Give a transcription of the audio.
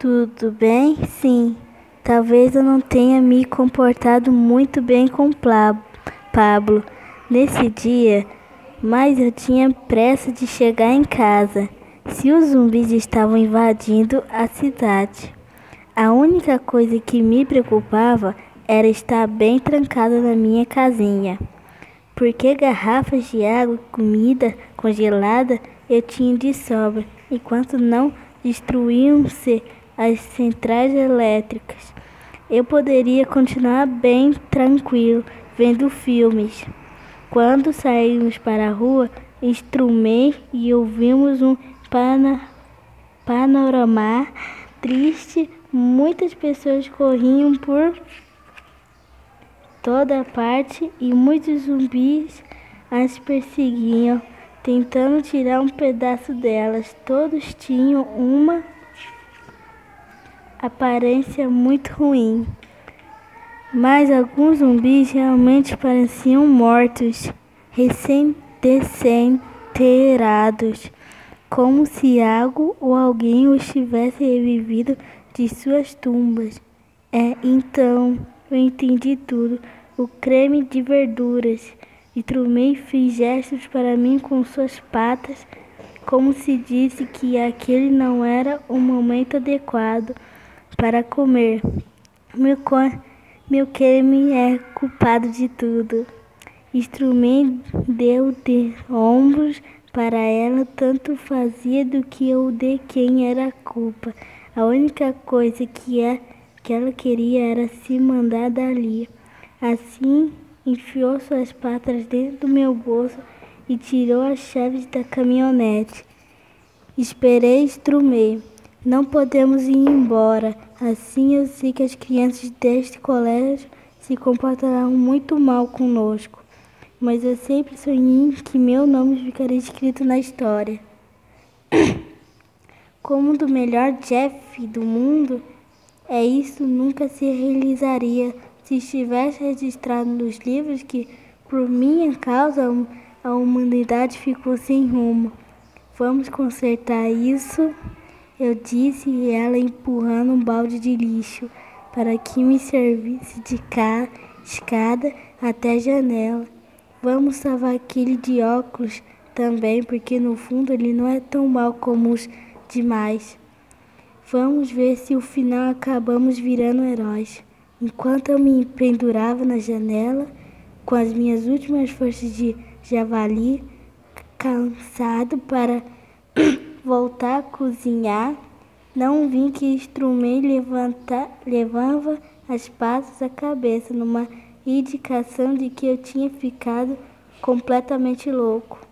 Tudo bem? Sim. Talvez eu não tenha me comportado muito bem com Pablo nesse dia, mas eu tinha pressa de chegar em casa. Se os zumbis estavam invadindo a cidade, a única coisa que me preocupava era estar bem trancada na minha casinha. Porque garrafas de água e comida congelada eu tinha de sobra, enquanto não destruíam-se as centrais elétricas. Eu poderia continuar bem tranquilo vendo filmes. Quando saímos para a rua, instrumei e ouvimos um pana, panorama triste. Muitas pessoas corriam por toda parte e muitos zumbis as perseguiam, tentando tirar um pedaço delas. Todos tinham uma aparência muito ruim. Mas alguns zumbis realmente pareciam mortos, recém-desenterrados, como se algo ou alguém os tivesse revivido de suas tumbas. É, então eu entendi tudo. O creme de verduras. E Trumei fez gestos para mim com suas patas, como se disse que aquele não era o momento adequado para comer. Meu, meu creme é culpado de tudo. Instrumento deu de ombros para ela, tanto fazia do que eu de quem era a culpa. A única coisa que, é, que ela queria era se mandar dali. Assim, enfiou suas patas dentro do meu bolso e tirou as chaves da caminhonete. Esperei estrumei. Não podemos ir embora. Assim eu sei que as crianças deste colégio se comportarão muito mal conosco. Mas eu sempre sonhei que meu nome ficaria escrito na história. Como do melhor Jeff do mundo, é isso nunca se realizaria se estivesse registrado nos livros que, por minha causa, a humanidade ficou sem rumo. Vamos consertar isso eu disse ela empurrando um balde de lixo para que me servisse de escada até a janela. Vamos salvar aquele de óculos também, porque no fundo ele não é tão mal como os demais. Vamos ver se no final acabamos virando heróis. Enquanto eu me pendurava na janela, com as minhas últimas forças de javali, cansado para voltar a cozinhar, não vi que instrumento levanta, levava as patas à cabeça, numa indicação de que eu tinha ficado completamente louco.